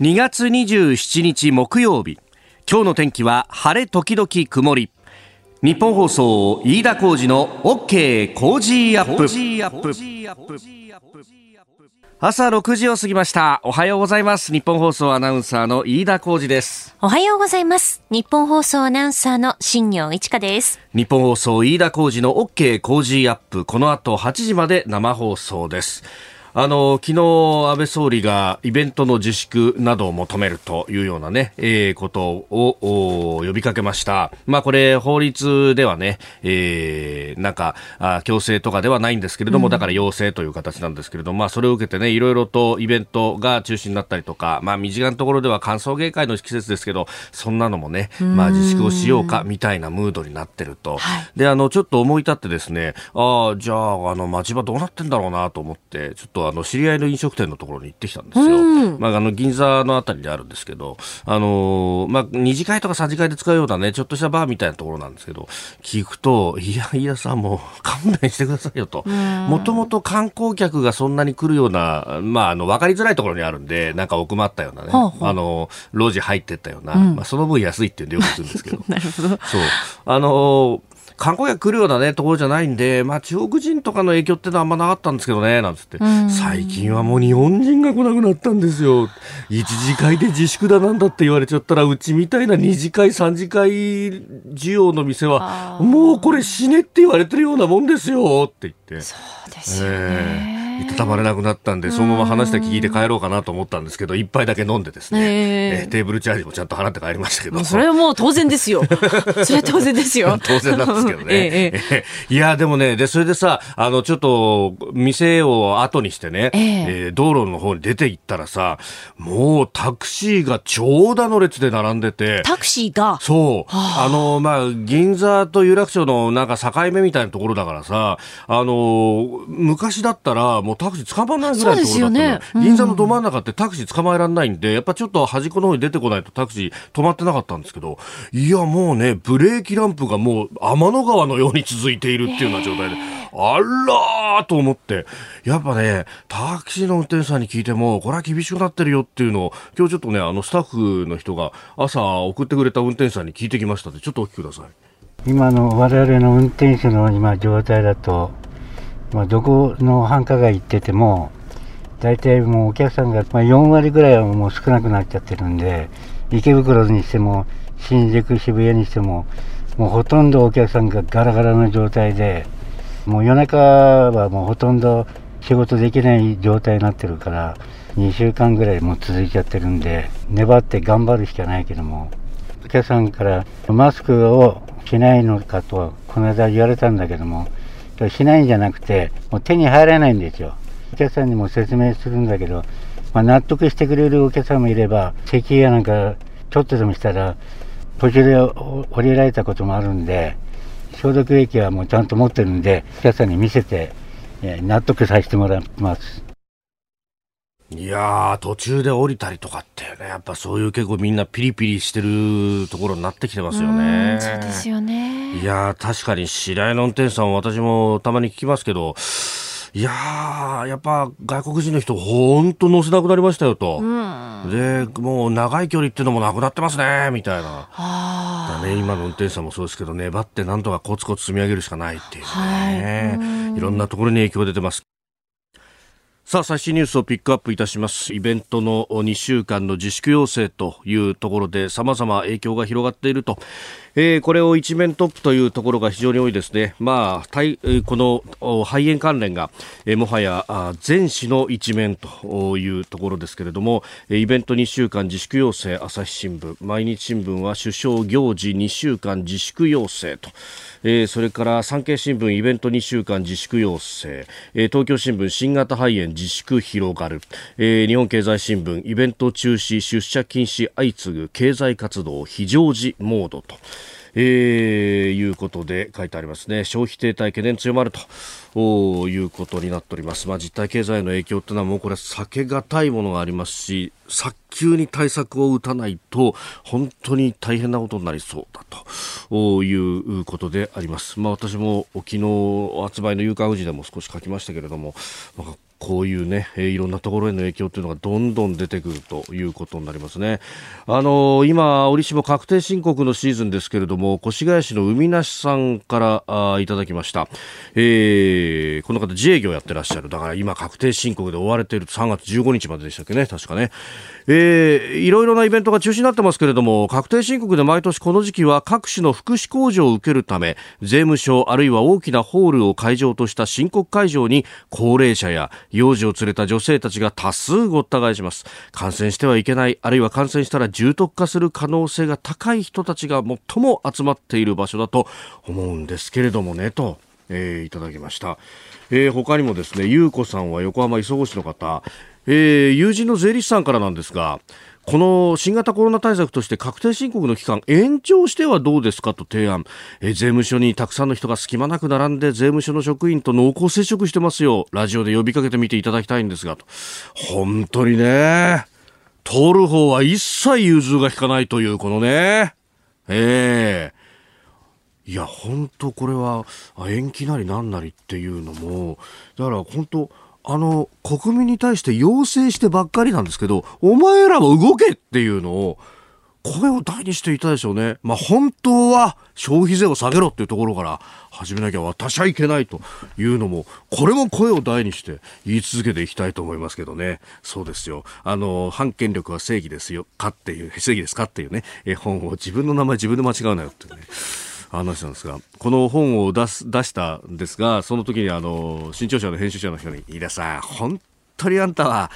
2月27日木曜日。今日の天気は晴れ時々曇り。日本放送飯田浩二の OK 工事アップ。朝6時を過ぎました。おはようございます。日本放送アナウンサーの飯田浩二です。おはようございます。日本放送アナウンサーの新業一華です。日本放送飯田浩二の OK 工事アップ。この後8時まで生放送ですあの昨日安倍総理がイベントの自粛などを求めるというようなね、えー、ことを呼びかけました。まあこれ法律ではね、えー、なんかあ強制とかではないんですけれども、うん、だから要請という形なんですけれども、まあそれを受けてね、いろいろとイベントが中止になったりとか、まあ身近なところでは歓送迎会の季節ですけど、そんなのもね、まあ自粛をしようかみたいなムードになってると。で、あのちょっと思い立ってですね、ああ、じゃああの街場どうなってんだろうなと思って、ちょっとあの知り合いの飲食店のところに行ってきたんですよ。まあ、あの銀座のあたりであるんですけど、あのー、まあ、二次会とか三次会で使うようなね、ちょっとしたバーみたいなところなんですけど、聞くと、いや、いやさんもう勘弁してくださいよと。もともと観光客がそんなに来るような、まあ、あの、わかりづらいところにあるんで、なんか奥まったようなね、ほうほうあの、路地入ってったような、うん、まあ、その分安いっていうんでよくするんですけど。なるほど。そう。あのー観光客来るようなね、ところじゃないんで、まあ中国人とかの影響ってのはあんまなかったんですけどね、なんつって。最近はもう日本人が来なくなったんですよ。一次会で自粛だなんだって言われちゃったら、うちみたいな二次会、三次会需要の店は、もうこれ死ねって言われてるようなもんですよって言って。そうですよね。えーいたたまれなくなったんで、そのまま話だけ聞いて帰ろうかなと思ったんですけど、一杯だけ飲んでですね、えー、テーブルチャージもちゃんと払って帰りましたけど。それはもう当然ですよ。それは当然ですよ。当然なんですけどね。えー、いや、でもね、で、それでさ、あの、ちょっと、店を後にしてね、えー、えー、道路の方に出て行ったらさ、もうタクシーが長蛇の列で並んでて。タクシーが？そう。あの、まあ、銀座と有楽町のなんか境目みたいなところだからさ、あの、昔だったら、もうタクシー捕まらないぐらいのところだったね。うん、銀座のど真ん中ってタクシー捕まえられないんで、やっぱちょっと端っこの方に出てこないとタクシー止まってなかったんですけど、いやもうね、ブレーキランプがもう天の川のように続いているっていうような状態で、あらーと思って、やっぱね、タクシーの運転手さんに聞いても、これは厳しくなってるよっていうのを、今日ちょっとね、あのスタッフの人が朝送ってくれた運転手さんに聞いてきましたので、ちょっとお聞きください。今の我々の運転手の今状態だと、まあ、どこの繁華街行ってても、大体もうお客さんが、まあ、4割ぐらいはもう少なくなっちゃってるんで、池袋にしても、新宿、渋谷にしても、もうほとんどお客さんがガラガラの状態で、もう夜中はもうほとんど仕事できない状態になってるから、2週間ぐらいもう続いちゃってるんで、粘って頑張るしかないけども、お客さんからマスクをしないのかと、この間言われたんだけども、しないんじゃなくて、もう手に入らないんですよ。お客さんにも説明するんだけど、まあ、納得してくれるお客さんもいれば、石油やなんかちょっとでもしたら、途中で降りられたこともあるんで、消毒液はもうちゃんと持ってるんで、お客さんに見せて、納得させてもらいます。いやー、途中で降りたりとかってね、やっぱそういう結構みんなピリピリしてるところになってきてますよね。そうですよね。いやー、確かに白井の運転手さん私もたまに聞きますけど、いやー、やっぱ外国人の人、本当乗せなくなりましたよと、うん、でもう長い距離っていうのもなくなってますねみたいな、ね、今の運転手さんもそうですけど、粘ってなんとかコツコツ積み上げるしかないっていうね、はい、いろんなところに影響出てます。さあ最新ニュースをピックアップいたします。イベントの2週間の自粛要請というところで様々影響が広がっていると。えー、これを一面トップというところが非常に多いですね。まあ、この肺炎関連が、えー、もはや全市の一面というところですけれども、イベント2週間自粛要請、朝日新聞、毎日新聞は首相行事2週間自粛要請と、えー、それから産経新聞イベント2週間自粛要請、えー、東京新聞新型肺炎自粛広がる、えー、日本経済新聞イベント中止出社禁止相次ぐ経済活動非常時モードと。えー、いうことで書いてありますね。消費停滞懸念強まると。いうことになっております、まあ、実体経済の影響というのはもうこれ避けがたいものがありますし早急に対策を打たないと本当に大変なことになりそうだと。いうことであります、まあ、私も昨日発売の夕刊富士でも少し書きましたけれども、まあこういうね、えー、いろんなところへの影響というのがどんどん出てくるということになりますね。あのー、今、折しも確定申告のシーズンですけれども、越谷市の海なしさんからあいただきました。えー、この方自営業やってらっしゃる。だから今確定申告で追われている3月15日まででしたっけね、確かね。えー、いろいろなイベントが中止になってますけれども、確定申告で毎年この時期は各種の福祉控除を受けるため、税務署あるいは大きなホールを会場とした申告会場に高齢者や幼児を連れた女性たちが多数ごった返します。感染してはいけないあるいは感染したら重篤化する可能性が高い人たちが最も集まっている場所だと思うんですけれどもねと、えー、いただきました、えー、他にもですね優子さんは横浜磯子市の方、えー、友人の税理士さんからなんですがこの新型コロナ対策として確定申告の期間延長してはどうですかと提案、え税務署にたくさんの人が隙間なく並んで税務署の職員と濃厚接触してますよ。ラジオで呼びかけてみていただきたいんですがと。本当にね。通る方は一切融通が利かないというこのね。ええー、いや本当これは延期なりなんなりっていうのもだから本当あの、国民に対して要請してばっかりなんですけど、お前らも動けっていうのを、声を大にしていたでしょうね。まあ、本当は消費税を下げろっていうところから始めなきゃ私はいけないというのも、これも声を大にして言い続けていきたいと思いますけどね。そうですよ。あの、反権力は正義ですよ。かっていう、正義ですかっていうね、絵本を自分の名前自分で間違うなよっていうね。話なんですが、この本を出す出したんですが、その時にあの新潮社の編集者の人に、飯田さん、本当にあんたは、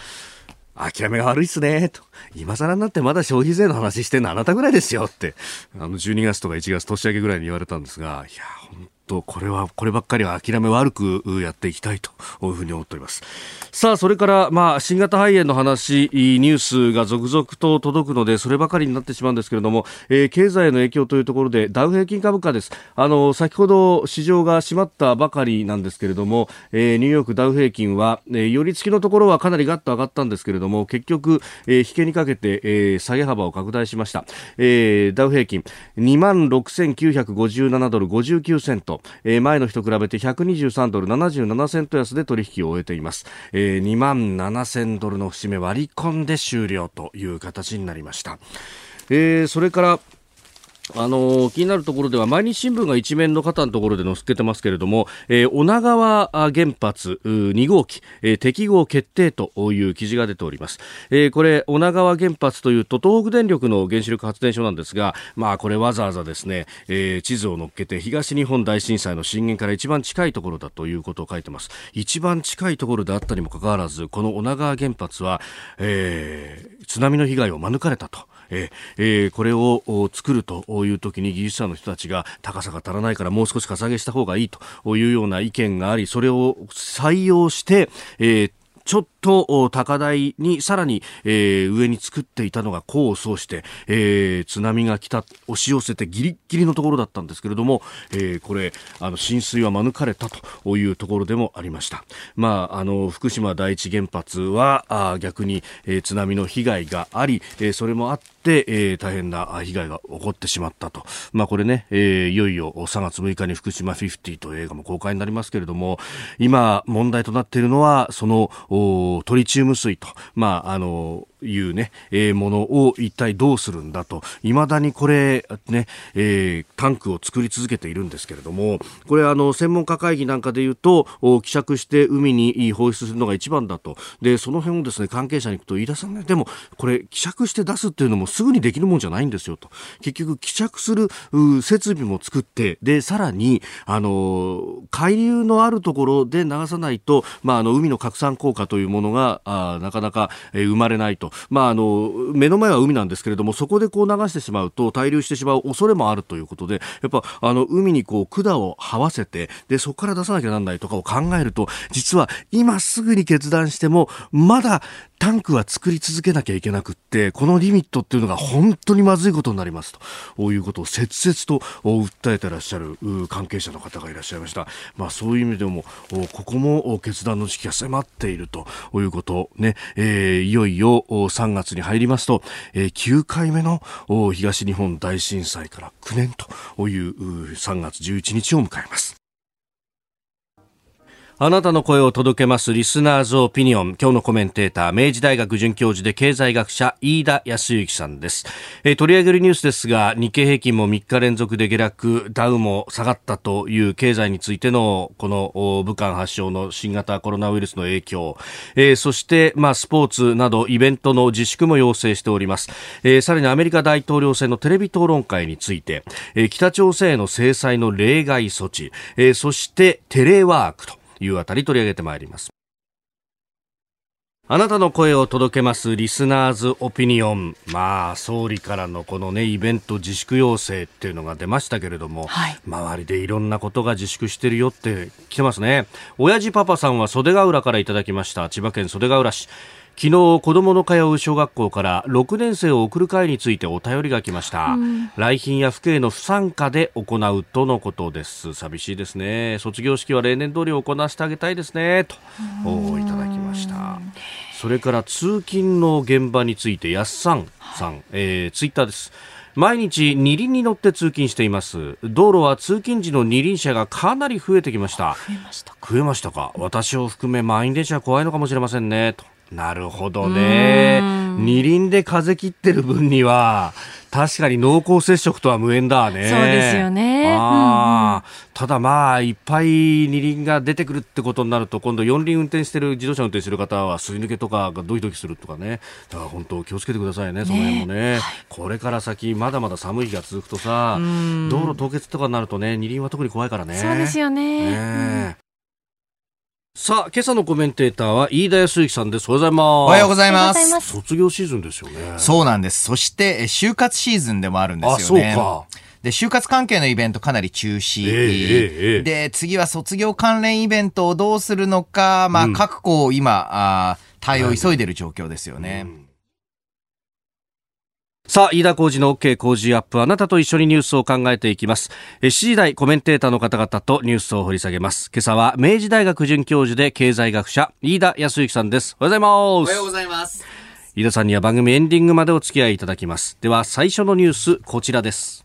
諦めが悪いっすね、と。今更になってまだ消費税の話してんのあなたぐらいですよって、あの12月とか1月年明けぐらいに言われたんですが、いや、本と、これは、こればっかりは諦め悪くやっていきたいというふうに思っております。さあ、それから、まあ、新型肺炎の話、ニュースが続々と届くので、そればかりになってしまうんですけれども、えー、経済への影響というところで、ダウ平均株価です。あの、先ほど市場が閉まったばかりなんですけれども、えー、ニューヨークダウ平均は、えー、寄り付きのところはかなりガッと上がったんですけれども、結局、えー、引けにかけて、えー、下げ幅を拡大しました。えー、ダウ平均、2万6957ドル59セント、えー、前の日と比べて123ドル77セント安で取引を終えています、えー、2万7000ドルの節目割り込んで終了という形になりました、えー、それからあの気になるところでは毎日新聞が一面の方のところで載っけてますけれども、えー、女川原発2号機、えー、適合決定という記事が出ております、えー、これ女川原発というと東北電力の原子力発電所なんですがまあこれわざわざですね、えー、地図を載っけて東日本大震災の震源から一番近いところだということを書いてます。一番近いところであったにもかかわらずこの女川原発は、えー、津波の被害を免れたと。えー、これを作るという時に技術者の人たちが高さが足らないからもう少しかさ上げした方がいいというような意見がありそれを採用して、えーちょっと高台にさらに、えー、上に作っていたのが功を奏して、えー、津波が来た押し寄せてギリギリのところだったんですけれども、えー、これあの浸水は免れたというところでもありました。まああの福島第一原発はあ逆に、えー、津波の被害があり、えー、それもあって、えー、大変な被害が起こってしまったと。まあこれね、えー、いよいよ3月6日に福島50という映画も公開になりますけれども、今問題となっているのはそのトリチウム水と、まあ、あの、いうね、えー、ものを一体どうするんだと、未だにこれ、ね、えー、タンクを作り続けているんですけれども、これあの、専門家会議なんかで言うと、希釈して海に放出するのが一番だと。で、その辺をですね、関係者に行くと、飯田さんね、でも、これ、希釈して出すっていうのもすぐにできるもんじゃないんですよと。結局、希釈する設備も作って、で、さらに、あの、海流のあるところで流さないと、まあ、あの、海の拡散効果というものが、あなかなか、えー、生まれないと。まあ、あの目の前は海なんですけれどもそこでこう流してしまうと滞留してしまう恐れもあるということでやっぱあの海にこう管を這わせてでそこから出さなきゃなんないとかを考えると実は今すぐに決断してもまだタンクは作り続けなきゃいけなくって、このリミットっていうのが本当にまずいことになりますということを切々と訴えてらっしゃる関係者の方がいらっしゃいました。まあそういう意味でも、ここも決断の時期が迫っているということね、えー、いよいよ3月に入りますと、え、9回目の東日本大震災から9年という3月11日を迎えます。あなたの声を届けますリスナーズオピニオン。今日のコメンテーター、明治大学准教授で経済学者、飯田康之さんです、えー、取り上げるニュースですが、日経平均も3日連続で下落、ダウも下がったという経済についての、この武漢発祥の新型コロナウイルスの影響、えー、そして、まあ、スポーツなどイベントの自粛も要請しております。えー、さらにアメリカ大統領選のテレビ討論会について、えー、北朝鮮への制裁の例外措置、えー、そしてテレワークと、いうあたり取り上げてまいります。あなたの声を届けますリスナーズオピニオン。まあ、総理からのこのね、イベント自粛要請っていうのが出ましたけれども、はい、周りでいろんなことが自粛してるよって来てますね。親父パパさんは袖ヶ浦からいただきました。千葉県袖ヶ浦市。昨日子供の通う小学校から6年生を送る会についてお便りが来ました、うん、来賓や父兄の不参加で行うとのことです。寂しいですね。卒業式は例年通り行わせてあげたいですね。といただきました。それから通勤の現場についてやっさんさん、えー、ツイッターです。毎日二輪に乗って通勤しています。道路は通勤時の二輪車がかなり増えてきました。増えましたか。増えましたか。私を含め満員電車は怖いのかもしれませんね。となるほどね。二輪で風切ってる分には、確かに濃厚接触とは無縁だね。そうですよね。あただまあ、いっぱい二輪が出てくるってことになると、今度四輪運転してる、自動車運転してる方は、すり抜けとかがドキドキするとかね。だから本当気をつけてくださいね、その辺もね。ねこれから先、まだまだ寒い日が続くとさ、道路凍結とかになるとね、二輪は特に怖いからね。そうですよね。ねさあ、今朝のコメンテーターは飯田康之さんです。おはようございます。おはようございます。卒業シーズンですよね。そうなんです。そして、就活シーズンでもあるんですよね。あ、そうか。で、就活関係のイベントかなり中止。えーえー、で、次は卒業関連イベントをどうするのか、まあ、各校今、あ対応を急いでる状況ですよね。うんさあ、飯田浩二の OK 工事アップ。あなたと一緒にニュースを考えていきます。7時台コメンテーターの方々とニュースを掘り下げます。今朝は明治大学准教授で経済学者、飯田康之さんです。おはようございます。おはようございます。飯田さんには番組エンディングまでお付き合いいただきます。では、最初のニュース、こちらです。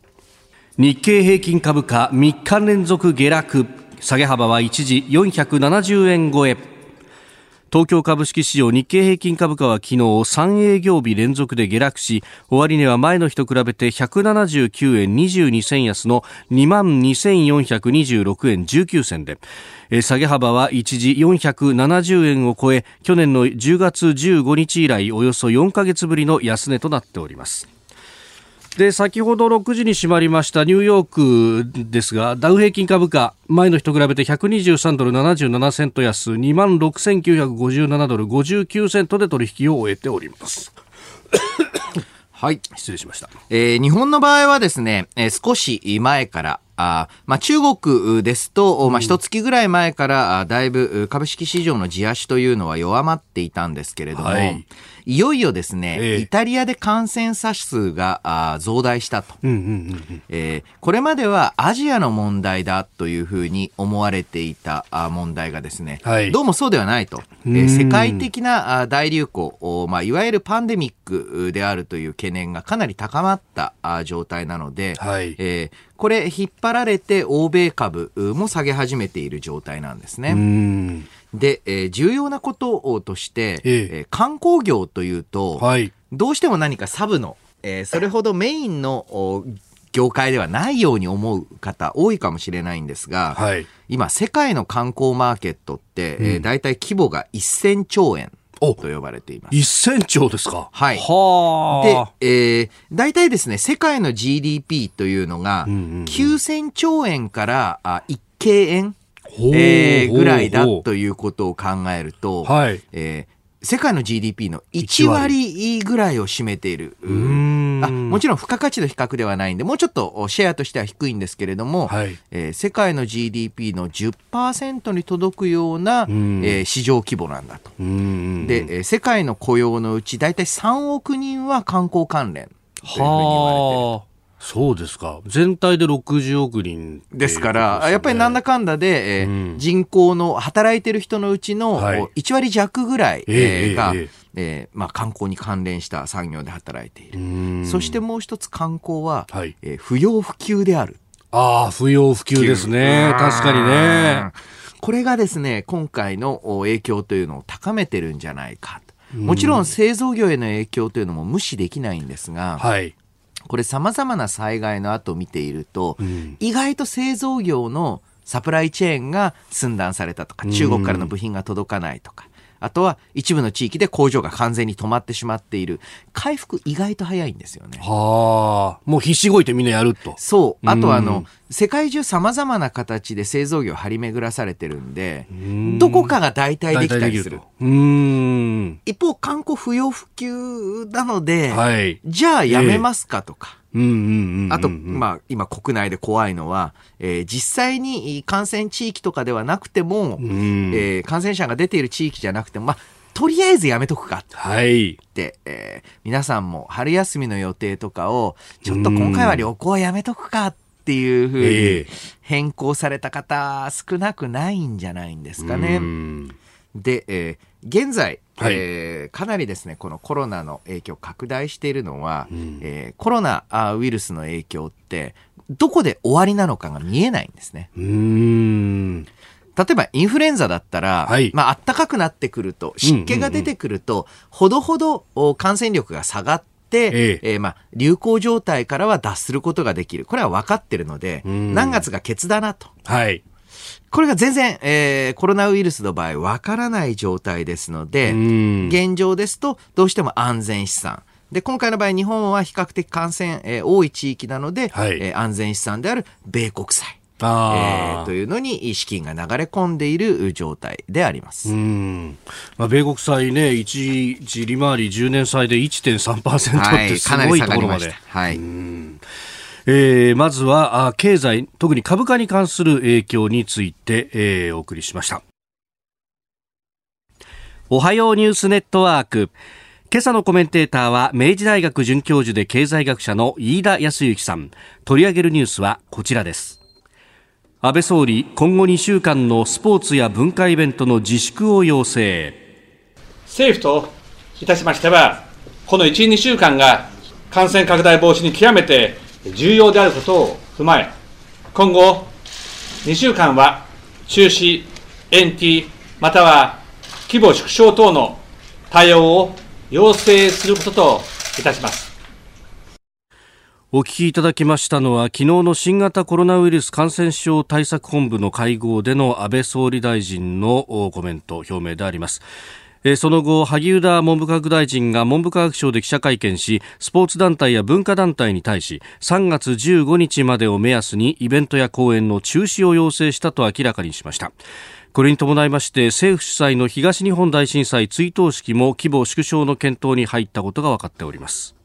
日経平均株価3日連続下落。下げ幅は一時470円超え。東京株式市場日経平均株価は昨日3営業日連続で下落し終値は前の日と比べて179円22銭安の2万2426円19銭で下げ幅は一時470円を超え去年の10月15日以来およそ4ヶ月ぶりの安値となっております。で先ほど6時に閉まりましたニューヨークですがダウ平均株価前の日と比べて123ドル77セント安2万6957ドル59セントで取引を終えております はい。失礼しました。えー、日本の場合はですね、えー、少し前から、あまあ、中国ですと、まあ、一月ぐらい前から、だいぶ株式市場の地足というのは弱まっていたんですけれども、はいいよいよですね、えー、イタリアで感染者数があ増大したと、えこれまではアジアの問題だというふうに思われていたあ問題がですね、はい、どうもそうではないと、えー、世界的なあ大流行、まあ、いわゆるパンデミックであるという懸念がかなり高まったあ状態なので、はい、えー、これ引っ張られて欧米株も下げ始めている状態なんですね。で、えー、重要なこととして、ええ。ー、観光業というと、はい、どうしても何かサブの、えー、それほどメインの業界ではないように思う方多いかもしれないんですが、はい、今世界の観光マーケットって、うん、えー、大体規模が1000兆円。と呼ばれています。1000兆ですか？はい。はで、えー、大体ですね、世界の GDP というのが、9000兆円からあ1京円えー、ぐらいだということを考えると、はい、えー世界の GDP の1割ぐらいを占めている。あもちろん付加価値の比較ではないんで、もうちょっとシェアとしては低いんですけれども、はい、えー、世界の GDP の10%に届くような、えー、市場規模なんだと。で、えー、世界の雇用のうち大体3億人は観光関連というふうに言われている。そうですか。全体で60億人、ね、ですから、やっぱりなんだかんだで、えー、うん、人口の働いてる人のうちの1割弱ぐらい、えー、が、えー、えー、まあ、観光に関連した産業で働いている。そしてもう一つ観光は、はい、えー、不要不急である。ああ、不要不急ですね。確かにね。これがですね、今回の影響というのを高めてるんじゃないかと。もちろん製造業への影響というのも無視できないんですが、はい。これ様々な災害の後見ていると、ん意外と製造業のサプライチェーンが寸断されたとか、中国からの部品が届かないとか、あとは一部の地域で工場が完全に止まってしまっている。回復意外と早いんですよね。はあ。もう必死こいてみんなやると。そう。あとはあうんの、世界中様々な形で製造業張り巡らされてるんで、どこかが代替できたりする。うーん。一方、観光不要不急なので、はい。じゃあやめますかとか。うんうんうんうん。あと、まあ、今国内で怖いのは、えー実際に感染地域とかではなくても、んえー感染者が出ている地域じゃなくても、まあ、とりあえずやめとくかはい。って、えー皆さんも春休みの予定とかを、ちょっと今回は旅行はやめとくかっていうふうええに変更された方、少なくないんじゃないんですかね。うんで、えー現在、はいえーかなりですね、このコロナの影響拡大しているのは、んえーコロナあウイルスの影響って、どこで終わりなのかが見えないんですね。うーん。例えばインフルエンザだったら、はいまあ暖かくなってくると、湿気が出てくると、ほどほどお感染力が下がって、えええーまあ流行状態からは脱することができる。これは分かってるので、ん何月がケツだなと。はい。これが全然、えーコロナウイルスの場合分からない状態ですので、うん現状ですとどうしても安全資産。で、今回の場合日本は比較的感染、えー多い地域なので、はいえー安全資産である米国債。え。ーというのに資金が流れ込んでいる状態であります。うん。まあ、米国債ね、一一利回り10年債で1.3%ってはい、すごいかなり下ところまで。はい。えーまずはあ経済、特に株価に関する影響について、えーお送りしました。おはようニュースネットワーク。今朝のコメンテーターは明治大学准教授で経済学者の飯田康之さん。取り上げるニュースはこちらです。安倍総理、今後2週間のスポーツや文化イベントの自粛を要請。政府といたしましては、この1、2週間が感染拡大防止に極めて重要であることを踏まえ、今後2週間は中止、延期、または規模縮小等の対応を要請することといたします。お聞きいただきましたのは昨日の新型コロナウイルス感染症対策本部の会合での安倍総理大臣のコメント表明であります。その後、萩生田文部科学大臣が文部科学省で記者会見し、スポーツ団体や文化団体に対し、3月15日までを目安にイベントや講演の中止を要請したと明らかにしました。これに伴いまして政府主催の東日本大震災追悼式も規模縮小の検討に入ったことが分かっております。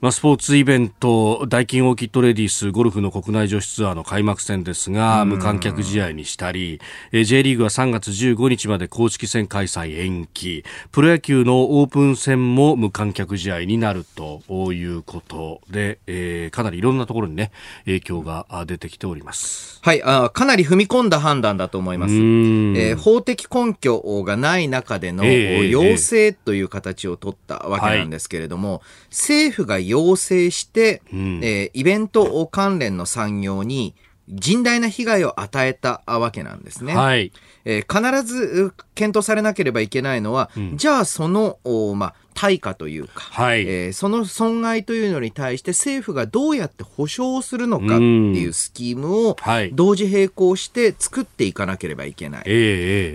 まあ、スポーツイベント、ダイキンオーキッドレディースゴルフの国内女子ツアーの開幕戦ですが、無観客試合にしたり、えー J リーグは3月15日まで公式戦開催延期、プロ野球のオープン戦も無観客試合になるということで、えーかなりいろんなところにね、影響があ出てきております。はい、あかなり踏み込んだ判断だと思います。ん。えー法的根拠がない中でのええ要請という形を取ったわけなんですけれども、政府が要請して、んえーイベント関連の産業に甚大な被害を与えたわけなんですね。はい。えー必ずう検討されなければいけないのは、じゃあその、おまあ、対価というか、はい。えーその損害というのに対して政府がどうやって保証するのかっていうスキームをはい。同時並行して作っていかなければいけない。えーえ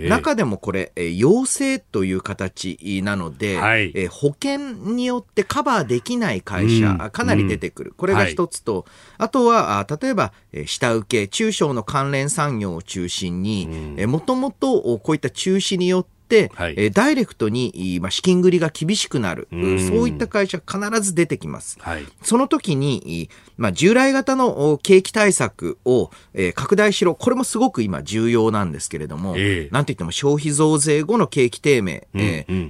ーえー中でもこれ、えー要請という形なので、はい。えー保険によってカバーできない会社、かなり出てくる。これが一つと、あとは、あ例えば、えー下請け、中小の関連産業を中心に、えーもともとおこういった中止によって、はいえーダイレクトに、いまあ、資金繰りが厳しくなる、んそういった会社必ず出てきます。はい。その時に、まあ、従来型のお景気対策を、えー拡大しろ。これもすごく今重要なんですけれども、ええなんといっても消費増税後の景気低迷、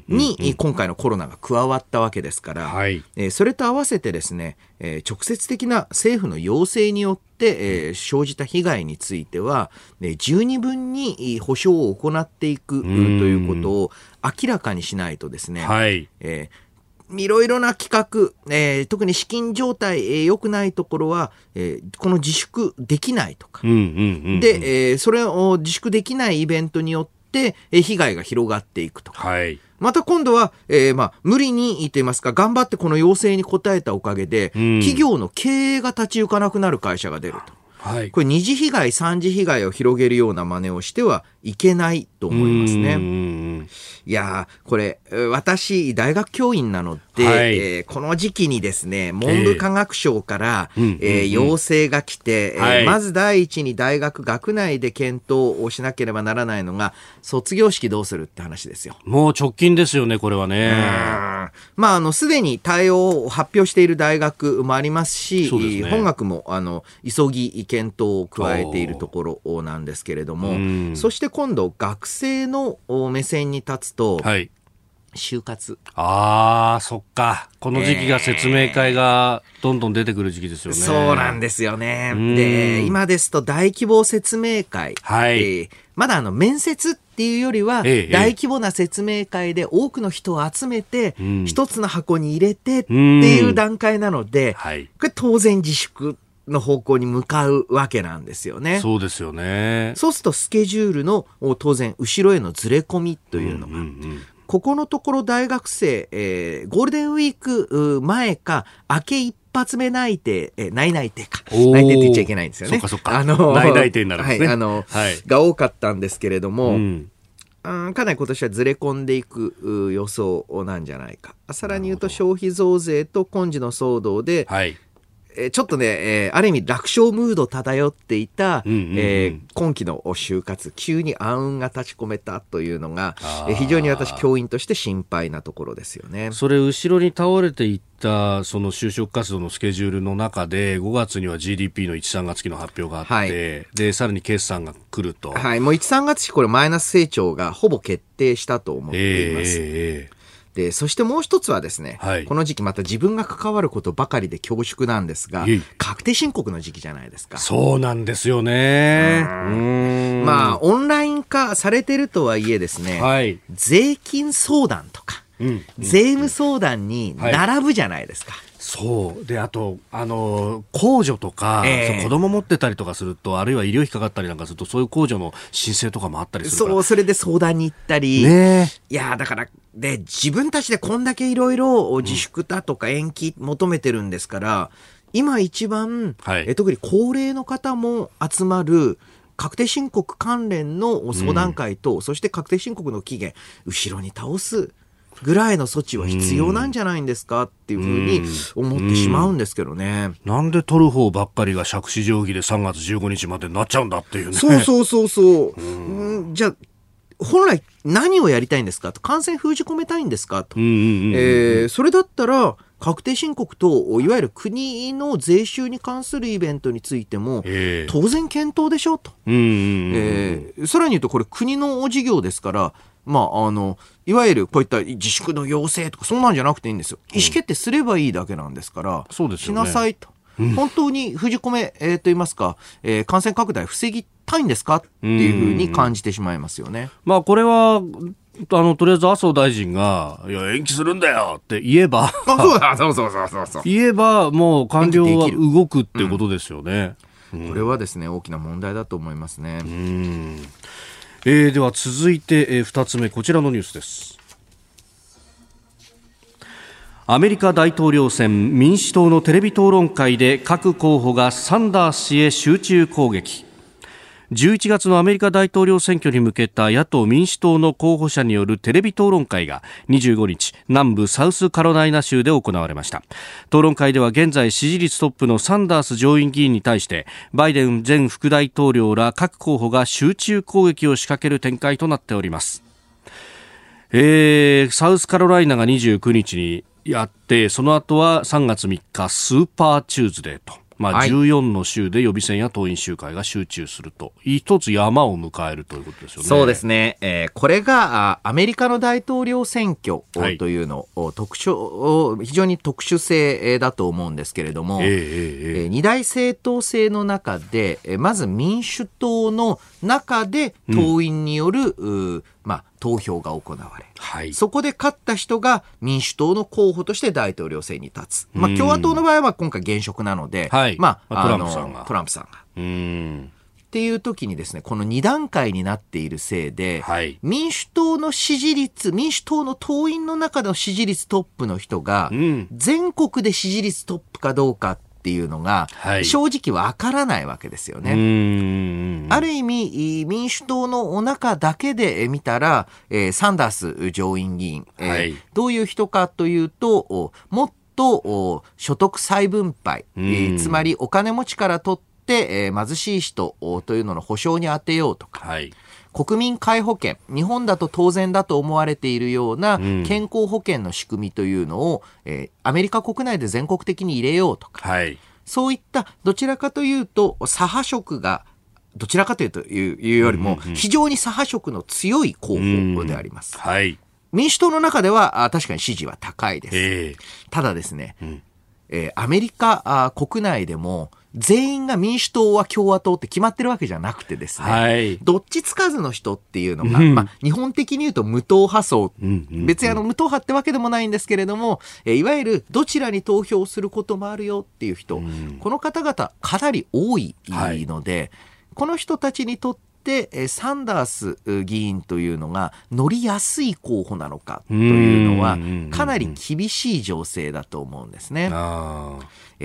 に、今回のコロナが加わったわけですから、はいえーそれと合わせてですね、えー直接的な政府の要請によって、えー生じた被害については、ね十二分にえー補償を行っていくということを明らかにしないとですね、はい。えーいろいろな企画、えー特に資金状態、えー良くないところは、えーこの自粛できないとか。で、えーそれを自粛できないイベントによって、えー被害が広がっていくとか。はい。また今度は、えーまあ、無理にと言いますか、頑張ってこの要請に応えたおかげで、うん企業の経営が立ち行かなくなる会社が出ると。はい。これ二次被害、三次被害を広げるような真似をしてはいけないと思いますね。いやー、これ、えー私、大学教員なので、はい。えーこの時期にですね、文部科学省から、ええうんうんうん。えー要請が来て、えーはい。まず第一に大学学内で検討をしなければならないのが、卒業式どうするって話ですよ。もう直近ですよね、これはね。まあ、あの、すでに対応を発表している大学もありますし、ね。本学も、あの、急ぎ検討を加えているところなんですけれどもうん、そして今度、学生のお目線に立つと、はい。就活。ああ、そっか。この時期が説明会がどんどん出てくる時期ですよね。そうなんですよねうん。で、今ですと大規模説明会。はいえーまだあの面接っていうよりは、ええ大規模な説明会で多くの人を集めてうん、一つの箱に入れてっていう段階なので、はい。これ当然自粛の方向に向かうわけなんですよね。そうですよね。そうするとスケジュールのお当然後ろへのずれ込みというのが、うんうんここのところ大学生、えーゴールデンウィークう前か、明け一発目内定、えー内内定か。内定って言っちゃいけないんですよね。そっかそっかあの内内定になるんですねはい、あの、はいが多かったんですけれども、うんうんかなり今年はずれ込んでいくう予想なんじゃないか。さらに言うと消費増税と今時の騒動で、はい。えーちょっとね、えーある意味楽勝ムード漂っていた、うんうんうんえー今期の就活、急に暗雲が立ち込めたというのが、えー非常に私教員として心配なところですよね。それ後ろに倒れていったその就職活動のスケジュールの中で5月には GDP の1、3月期の発表があって、はいでさらに決算が来ると。はい。もう1、3月期これマイナス成長がほぼ決定したと思っています。ええで、そしてもう一つはですね、はいこの時期また自分が関わることばかりで恐縮なんですが確定申告の時期じゃないですか。そうなんですよね。うんまあ、オンライン化されてるとはいえですね、はい。税金相談とか、うん税務相談に並ぶじゃないですか。そう。で、あと、あの、控除とか、ええ。そう子供持ってたりとかすると、あるいは医療費かかったりなんかすると、そういう控除の申請とかもあったりするから。そう、それで相談に行ったり、ね。いやーだから、で、自分たちでこんだけいろいろ自粛だとか延期求めてるんですから、今一番、はい。え特に高齢の方も集まる、確定申告関連の相談会と、そして確定申告の期限、後ろに倒すぐらいの措置は必要なんじゃないんですかっていうふうに思ってしまうんですけどね。なんで取る方ばっかりが借子定規で3月15日までになっちゃうんだっていうね。そうそうそうそう。うんじゃあ、本来何をやりたいんですかと感染封じ込めたいんですかと。えーそれだったら、確定申告と、いわゆる国の税収に関するイベントについても、ええ当然検討でしょと。うんうんうん。えーさらに言うと、これ国の事業ですから、まあ、あの、いわゆるこういった自粛の要請とか、そんなんじゃなくていいんですよ。意思決定すればいいだけなんですから、そうですよねしなさいと。本当に封じ込め、えーと言いますか、えー感染拡大防ぎたいんですかっていうふうに感じてしまいますよね。まあこれは、あの、とりあえず麻生大臣が、いや、延期するんだよって言えば、あ、そうだ、そうそうそうそうそう。言えばもう官僚は動くっていうことですよね。これはですね、大きな問題だと思いますね。うん。えーでは続いて、えー2つ目、こちらのニュースです。アメリカ大統領選民主党のテレビ討論会で各候補がサンダース氏へ集中攻撃11月のアメリカ大統領選挙に向けた野党民主党の候補者によるテレビ討論会が25日南部サウスカロライナ州で行われました討論会では現在支持率トップのサンダース上院議員に対してバイデン前副大統領ら各候補が集中攻撃を仕掛ける展開となっておりますえーサウスカロライナが29日にやって、その後は3月3日、スーパーチューズデーと。まあ、はい14の州で予備選や党員集会が集中すると。一つ山を迎えるということですよね。そうですね、えーこれがあアメリカの大統領選挙はいというのを特徴を非常に特殊性えーだと思うんですけれども、えええー二大政党制の中で、えーまず民主党の中で党員による、うーまあ、投票が行われ、はい。そこで勝った人が民主党の候補として大統領選に立つ。まあ、共和党の場合は今回現職なので、はいまあ、まあトランプのさんがトランプさんが。うーん。っていう時にですね、この2段階になっているせいで、はい民主党の支持率、民主党の党員の中の支持率トップの人が、うん全国で支持率トップかどうかっていうのが、はい正直わからないわけですようね。ーん。ある意味、民主党のお中だけで見たら、えーサンダース上院議員、えーはいどういう人かというと、おもっとお所得再分配、えつまりお金持ちから取って、えー貧しい人おというのの保障に充てようとか、はい。国民皆保険、日本だと当然だと思われているようなん健康保険の仕組みというのを、えーアメリカ国内で全国的に入れようとか、はい。そういったどちらかというと左派色がどちらかというというよりも非常に左派色の強い候補であります。はい。民主党の中ではあ確かに支持は高いです。ええただですね、えーアメリカあ国内でも全員が民主党は共和党って決まってるわけじゃなくてですね、はい。どっちつかずの人っていうのが、まあ、日本的に言うと無党派層、うんうん別にあの無党派ってわけでもないんですけれども、えーいわゆるどちらに投票することもあるよっていう人、この方々かなり多いので、この人たちにとってえーサンダースえー議員というのが乗りやすい候補なのかというのはかなり厳しい情勢だと思うんですね。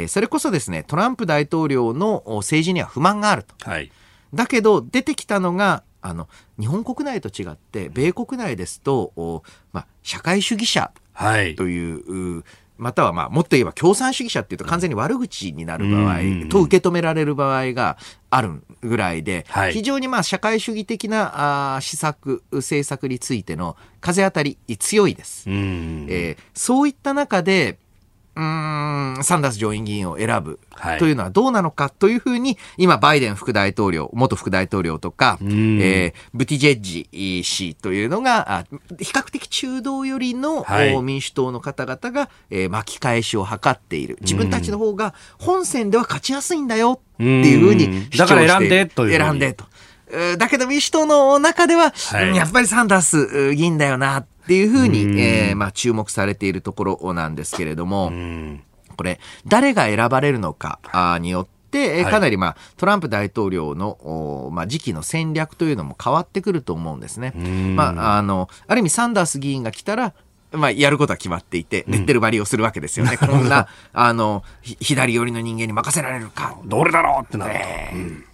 それこそですね、トランプ大統領のお政治には不満があると。あ。はい。だけど出てきたのがあの日本国内と違って米国内ですと、おまあ、社会主義者はい。といううまたはまあもっと言えば共産主義者っていうと完全に悪口になる場合、と受け止められる場合があるぐらいで、はい非常にまあ社会主義的なあー施策政策についての風当たり強いです。うん。えーそういった中で、うーん、サンダース上院議員を選ぶ。はい。というのはどうなのかというふうに、今、バイデン副大統領、元副大統領とか、えん。ーブティジェッジ氏というのが、あ比較的中道寄りの、はい。お民主党の方々が、えー巻き返しを図っている。自分たちの方が本選では勝ちやすいんだよっていうふうにだから選んでと選んでと。えーだけど民主党の中では、はいうんやっぱりサンダースうん議員だよなっていうふうに、うんえーまあ、注目されているところなんですけれども、うん。これ、誰が選ばれるのかによって、えーはいかなり、まあ、トランプ大統領の、おまあ、時期の戦略というのも変わってくると思うんですね。んまあ、あの、ある意味サンダース議員が来たら、まあ、やることは決まっていて、レッテル張りをするわけですよね。こんな、あの、ひ左寄りの人間に任せられるか。どれだろうってなると。うん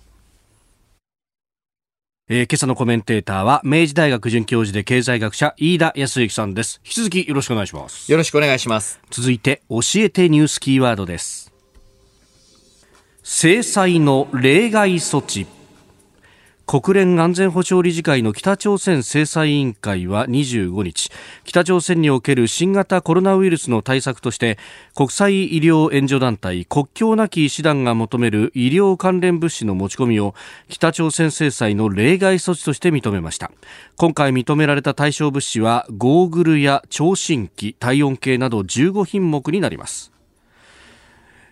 えー今朝のコメンテーターは明治大学准教授で経済学者飯田康之さんです。引き続きよろしくお願いします。よろしくお願いします。続いて教えてニュースキーワードです。制裁の例外措置国連安全保障理事会の北朝鮮制裁委員会は25日北朝鮮における新型コロナウイルスの対策として国際医療援助団体国境なき医師団が求める医療関連物資の持ち込みを北朝鮮制裁の例外措置として認めました。今回認められた対象物資はゴーグルや聴診器体温計など15品目になります。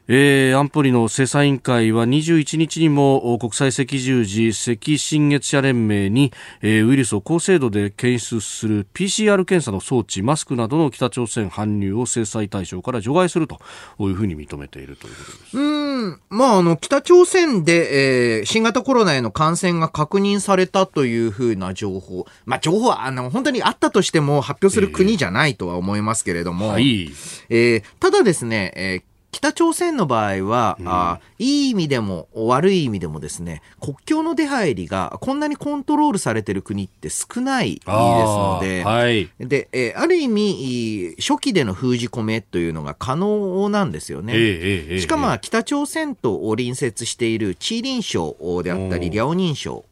えー安保理の制裁委員会は21日にもお国際赤十字赤新月社連盟に、えーウイルスを高精度で検出する PCR 検査の装置マスクなどの北朝鮮搬入を制裁対象から除外するというふうに認めているということです。うん、まあ、あの、北朝鮮で、えー新型コロナへの感染が確認されたというふうな情報。まあ、情報は、あの、本当にあったとしても発表する国じゃないとは思いますけれども、はい。えーただですね、えー北朝鮮の場合は、あーいい意味でも悪い意味でもですね、国境の出入りがこんなにコントロールされてる国って少ないですので、あーはい。で、えーある意味、初期での封じ込めというのが可能なんですよね。ええええええしかもまあ北朝鮮と隣接しているチーリン省であったり、おーリャオニン省、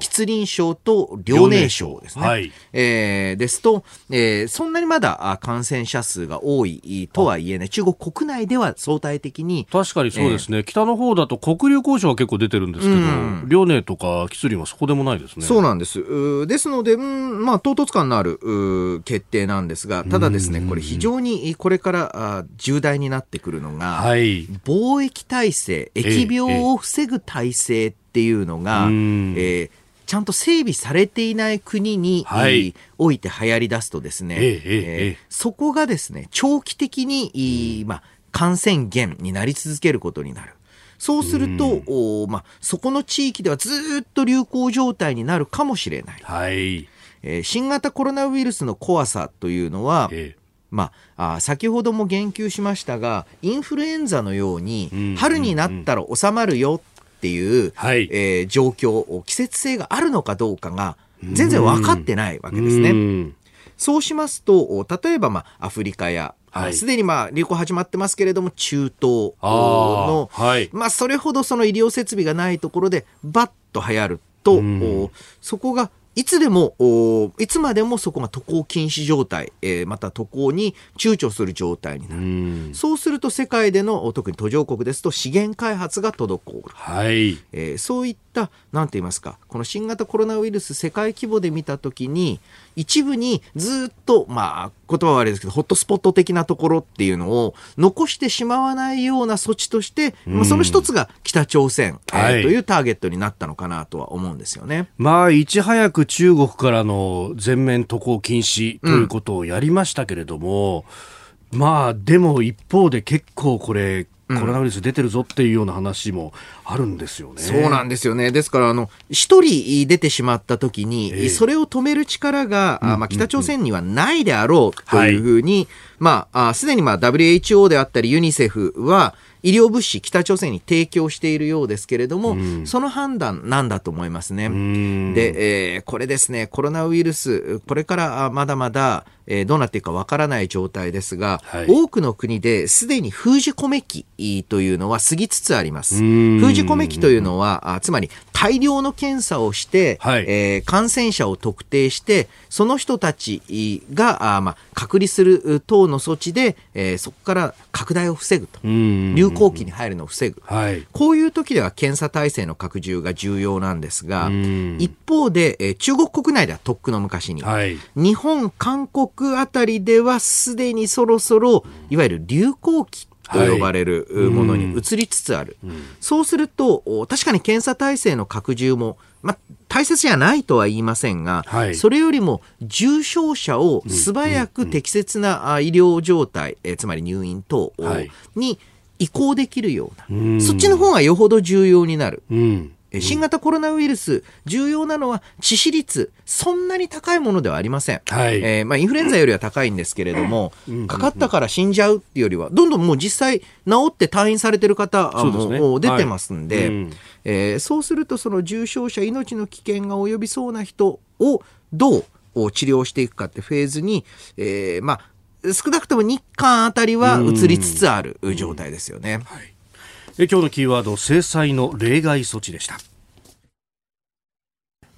吉林省と遼寧省ですね。はい。えーですと、えーそんなにまだあ感染者数が多いとはいえね、中国国内では相対的に、確かにそうですね、北の方だと黒竜江省は結構出てるんですけど、うん。遼寧とか吉林はそこでもないですね。そうなんです。うーですので、うん、まあ、唐突感のあるうー決定なんですが、ただですね、これ非常にこれからあ重大になってくるのが、はい。貿易体制、疫病を防ぐ体制っていうのが、うん。えーちちゃんと整備されていない国に、はい。えーおいて流行り出すとですね、ええええええそこがですね、長期的に、いいまあ、感染源になり続けることになる。そうすると、おまあ、そこの地域ではずーっと流行状態になるかもしれない。はい。えー新型コロナウイルスの怖さというのは、えまあ、あ先ほども言及しましたが、インフルエンザのようにうん、春になったら収まるよっていう、はいえー状況、季節性があるのかどうかが、全然分かってないわえけですね。うんそうしますと、例えば、まあ、アフリカや、はいすでにまあ流行始まってますけれども、中東あの、ーはい。まあ、それほどその医療設備がないところで、バッと流行ると、うんおそこがいつでも、おいつまでもそこが渡航禁止状態、えーまた渡航に躊躇する状態になうる。んそうすると世界での特に途上国ですと資源開発が滞る。はい。えーそういった、なんて言いますか、この新型コロナウイルス世界規模で見たときに、一部にずっと、まあ、言葉は悪いですけど、ホットスポット的なところっていうのを残してしまわないような措置として、まあ、その一つが北朝鮮、えーはい。というターゲットになったのかなとは思うんですよね。まあ、いち早く中国からの全面渡航禁止ということをやりましたけれども、まあ、でも一方で結構これ、コロナウイルス出てるぞっていうような話もあるんですよね。そうなんですよね。ですから、あの、一人出てしまった時に、ええ。それを止める力が、あまあ、北朝鮮にはないであろうというふうに、まあ、あすでにまあ、WHO であったりユニセフは、医療物資北朝鮮に提供しているようですけれども、その判断なんだと思いますね。んで、えーこれですね、コロナウイルス、これからあまだまだ、えーどうなっていくかわからない状態ですが、はい多くの国ですでに封じ込め期というのは過ぎつつあります。ん封じ込め期というのは、あつまり大量の検査をして、はいえー感染者を特定して、その人たちが、あまあ、隔離する等の措置で、えーそこから拡大を防ぐと。うん流行期に入るのを防ぐ。はい。こういう時では検査体制の拡充が重要なんですがん、一方で、えー中国国内ではとっくの昔に、はい。日本、韓国あたりではすでにそろそろ、いわゆる流行期と呼ばれるはい。ものに移りつつある。そうすると、お確かに検査体制の拡充も、まあ、大切じゃないとは言いませんが、はい。それよりも重症者を素早く適切なあ医療状態、えーつまり入院等をはい。に移行できるような、うん。そっちの方がよほど重要になる。新型コロナウイルス、重要なのは致死率、そんなに高いものではありません。はい。えーまあ、インフルエンザよりは高いんですけれども、かかったから死んじゃうっていうよりは、どんどんもう実際治って退院されてる方そうですね。ももう出てますんで、はいうん。えーそうするとその重症者、命の危険が及びそうな人をどうお治療していくかってフェーズに、えーまあ、少なくとも日韓あたりは移りつつある状態ですよね。え今日のキーワード制裁の例外措置でした。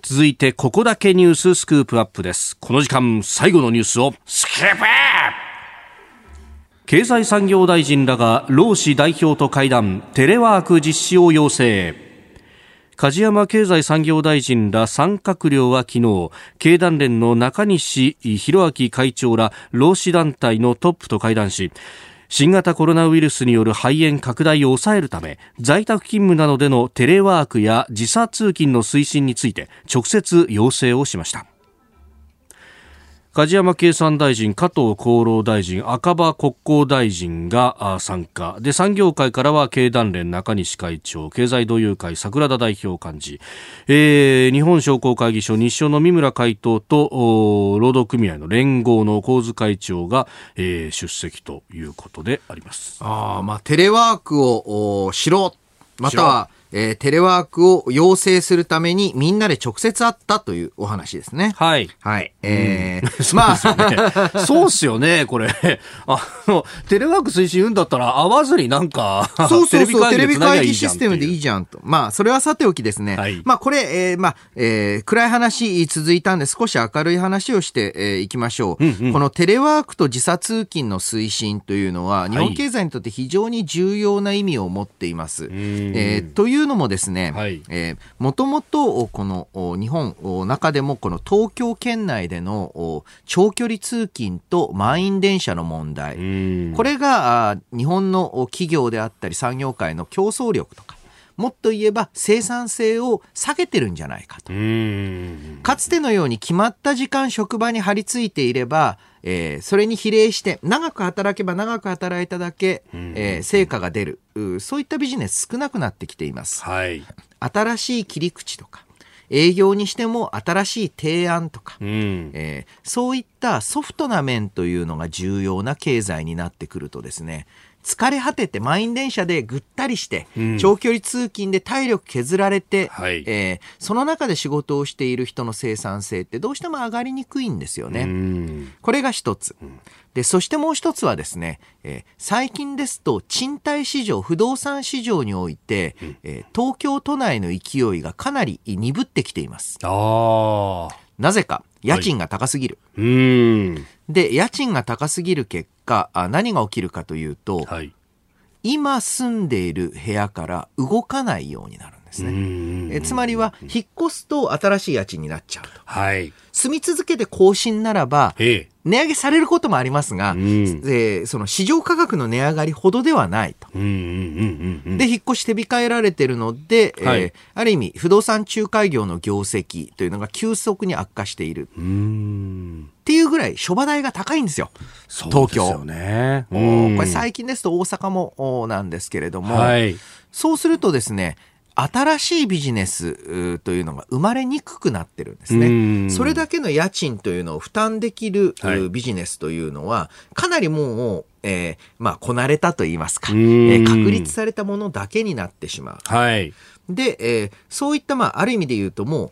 続いてここだけニューススクープアップです。この時間最後のニュースを。スクープアップ。経済産業大臣らが労使代表と会談。テレワーク実施を要請梶山経済産業大臣ら3閣僚は昨日経団連の中西弘明会長ら労使団体のトップと会談し新型コロナウイルスによる肺炎拡大を抑えるため在宅勤務などでのテレワークや時差通勤の推進について直接要請をしました。梶山経産大臣、加藤厚労大臣、赤羽国交大臣があ参加。で、産業界からは経団連中西会長、経済同友会桜田代表幹事、えー日本商工会議所日商の三村会頭と、お労働組合の連合の神津会長が、えー出席ということであります。ああ、まあ、テレワークをおしろ、または、えーテレワークを要請するためにみんなで直接会ったというお話ですね。はい。はい。えーまあ、そうっすよね、これ。あの、テレワーク推進言うんだったら、会わずになんか、そうそうそう、テレビ会議システムでいいじゃんと。まあ、それはさておきですね。はいまあ、これ、えーまあ、えー暗い話続いたんで少し明るい話をしてい、えーいきましょう、うんうんこのテレワークと時差通勤の推進というのは、日本経済にとって非常に重要な意味を持っています。えーというのもですね、はい。えーもともとこのお日本お中でもこの東京圏内でのお長距離通勤と満員電車の問題、うん。これがあ日本のお企業であったり産業界の競争力とかもっと言えば生産性を下げてるんじゃないかと。うん。かつてのように決まった時間職場に張り付いていれば、えーそれに比例して長く働けば長く働いただけ、えー成果が出るうそういったビジネス少なくなってきています。はい。新しい切り口とか営業にしても新しい提案とか、うん。えーそういったソフトな面というのが重要な経済になってくるとですね疲れ果てて満員電車でぐったりして、うん長距離通勤で体力削られて、はいえーその中で仕事をしている人の生産性ってどうしても上がりにくいんですよね。うん。これが一つ。で、そしてもう一つはですね、えー最近ですと賃貸市場、不動産市場において、えー東京都内の勢いがかなり鈍ってきています。なぜか、家賃が高すぎる。うん。で、家賃が高すぎる結果、あ何が起きるかというと、はい。今住んでいる部屋から動かないようになるんですうね。ん。えつまりは、引っ越すと新しい家賃になっちゃうと。はい。住み続けて更新ならば、ええ。値上げされることもありますが、うんえーその市場価格の値上がりほどではないと。で、引っ越し手控えられてるので、えーはいある意味、不動産仲介業の業績というのが急速に悪化しているうーん。っていうぐらい、諸場代が高いんですよ。すよね。おうんこれ最近ですと大阪もおなんですけれども、はい。そうするとですね、新しいビジネスというのが生まれにくくなってるんですうね。んそれだけの家賃というのを負担できる、ビジネスというのは、かなりもう、えーまあ、こなれたと言いますか、えうんー確立されたものだけになってしまう。はい。で、えーそういった、まあ、ある意味で言うともう、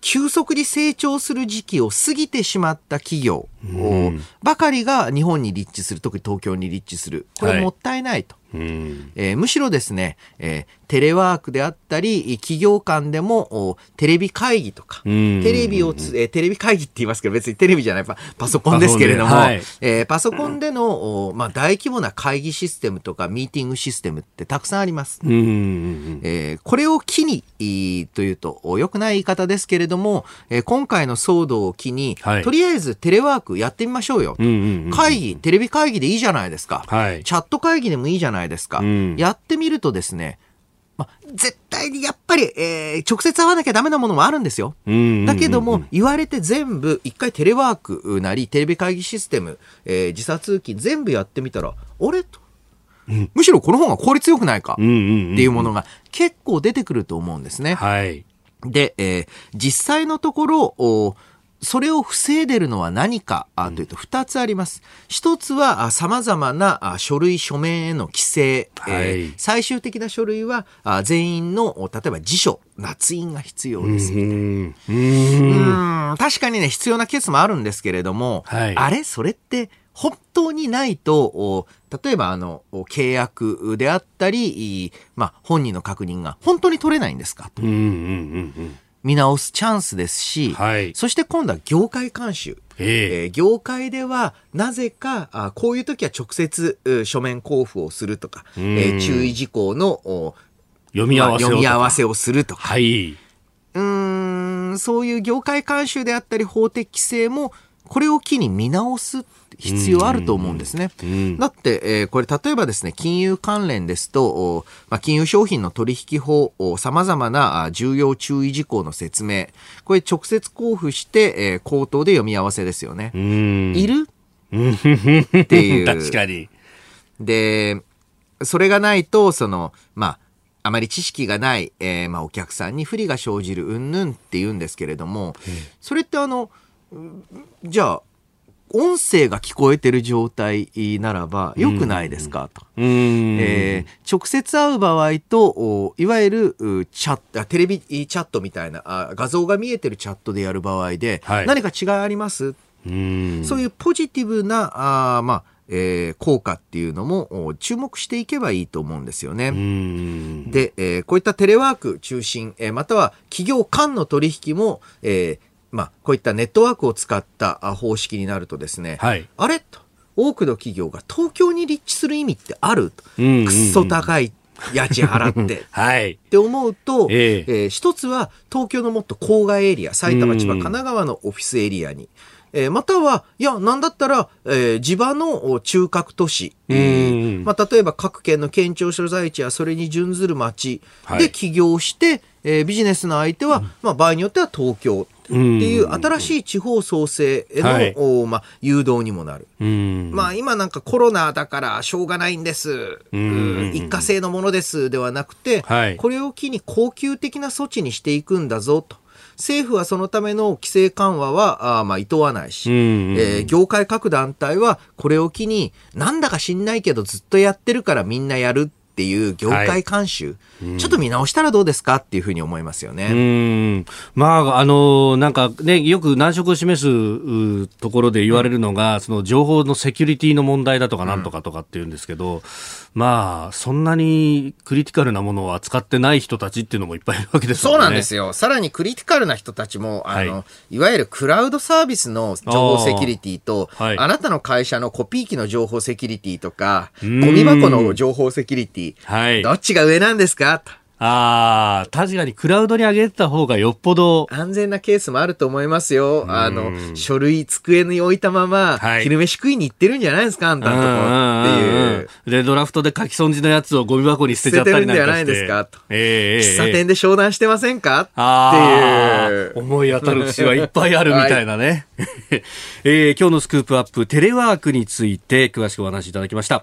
急速に成長する時期を過ぎてしまった企業うんばかりが日本に立地する、特に東京に立地する。こはいれもったいないと。うん。えーむしろですね、えーテレワークであったり、企業間でもおテレビ会議とか、うんテレビをつ、えーテレビ会議って言いますけど、別にテレビじゃない、パパソコンですけれども、パソコンではいえーパソコンでの、おまあ、大規模な会議システムとかミーティングシステムってたくさんあります。うんうんうん。えーこれを機に、というと、お良くない言い方ですけれども、えー今回の騒動を機に、はいとりあえずテレワークやってみましょうよ。うんうんうん。会議、テレビ会議でいいじゃないですか。はい。チャット会議でもいいじゃないですか。うんやってみるとですね、まあ、絶対にやっぱり、えー直接会わなきゃダメなものもあるんですよ。だけども、言われて全部、一回テレワークなり、テレビ会議システム、えー時差通勤全部やってみたら、あれ？と。むしろこの方が効率よくないか？っていうものが結構出てくると思うんですね。はい。で、えー実際のところ、おそれを防いでるのは何かあというと二つあります。一つはあ様々なあ書類書面への規制、えーはい最終的な書類はあ全員のお例えば辞書、捺印が必要です。うん。うん。うーん確かにね、必要なケースもあるんですけれども、はいあれ？それって本当にないと、お例えばあの、お契約であったり、いまあ、本人の確認が本当に取れないんですか？とうんうんうん見直すチャンスですし、はいそして今度は業界監修。えええー業界ではなぜかあこういう時は直接う書面交付をするとか、えうんー注意事項のお読み合わせを。まあ読み合わせをするとか、はい。うーんそういう業界監修であったり法的規制もこれを機に見直す必要あると思うんですね。うんだって、えーこれ例えばですね、金融関連ですと、おまあ、金融商品の取引法、お様々なあ重要注意事項の説明、これ直接交付して、えー口頭で読み合わせですよね。うん。いる？うんっていう。確かに。で、それがないと、その、まあ、あまり知識がない、えーまあ、お客さんに不利が生じるうんぬんって言うんですけれども、それってあの、うんじゃあ、音声が聞こえてる状態ならば良くないですか？と。うん。えー直接会う場合と、おいわゆるうチャット、あテレビチャットみたいなあ画像が見えてるチャットでやる場合で、はい何か違いあります？うん。そういうポジティブな、あーまあ、えー効果っていうのもお注目していけばいいと思うんですよね。うん。で、えーこういったテレワーク中心、えーまたは企業間の取引も、えーまあ、こういったネットワークを使ったあ方式になるとですね、はい。あれと、多くの企業が東京に立地する意味ってあると。うんうんうんくっそ高い家賃払って。っ はい。て思うと、ええー一つは東京のもっと郊外エリア、埼玉、千葉、うん神奈川のオフィスエリアに。えーまたは、いや、なんだったら、えー地場のお中核都市、えーうんまあ、例えば各県の県庁所在地やそれに準ずる町はいで起業して、えービジネスの相手は、まあ、場合によっては東京っていう新しい地方創生への、はいおまあ、誘導にもなる。うん。まあ今なんかコロナだからしょうがないんです。一過性のものですではなくて、はいこれを機に恒久的な措置にしていくんだぞと。政府はそのための規制緩和は、あーまあ、厭わないし、うんうんえー業界各団体はこれを機に、なんだか知んないけどずっとやってるからみんなやるっていう業界慣習、ちょっと見直したらどうですかっていうふうに思いますよね。うん。まあ、あの、なんかね、よく難色を示すうところで言われるのが、その情報のセキュリティの問題だとかなんとかとかって言うんですけど、まあ、そんなにクリティカルなものを扱ってない人たちっていうのもいっぱいいるわけですよね。そうなんですよ。さらにクリティカルな人たちも、あの、、はいわゆるクラウドサービスの情報セキュリティと、あ,、はいなたの会社のコピー機の情報セキュリティとか、ゴんミ箱の情報セキュリティ、はい。どっちが上なんですか？とああ、確かにクラウドに上げてた方がよっぽど、安全なケースもあると思いますよ。あの、書類机に置いたまま、はい昼飯食いに行ってるんじゃないですか、あんたのとこっていう。で、ドラフトで書き損じのやつをゴミ箱に捨てちゃったりなんかして。捨ててるんじゃないですか？とええ喫茶店で商談してませんか？あっていうあ、思い当たる節はいっぱいあるみたいなね。えー今日のスクープアップ、テレワークについて詳しくお話しいただきました。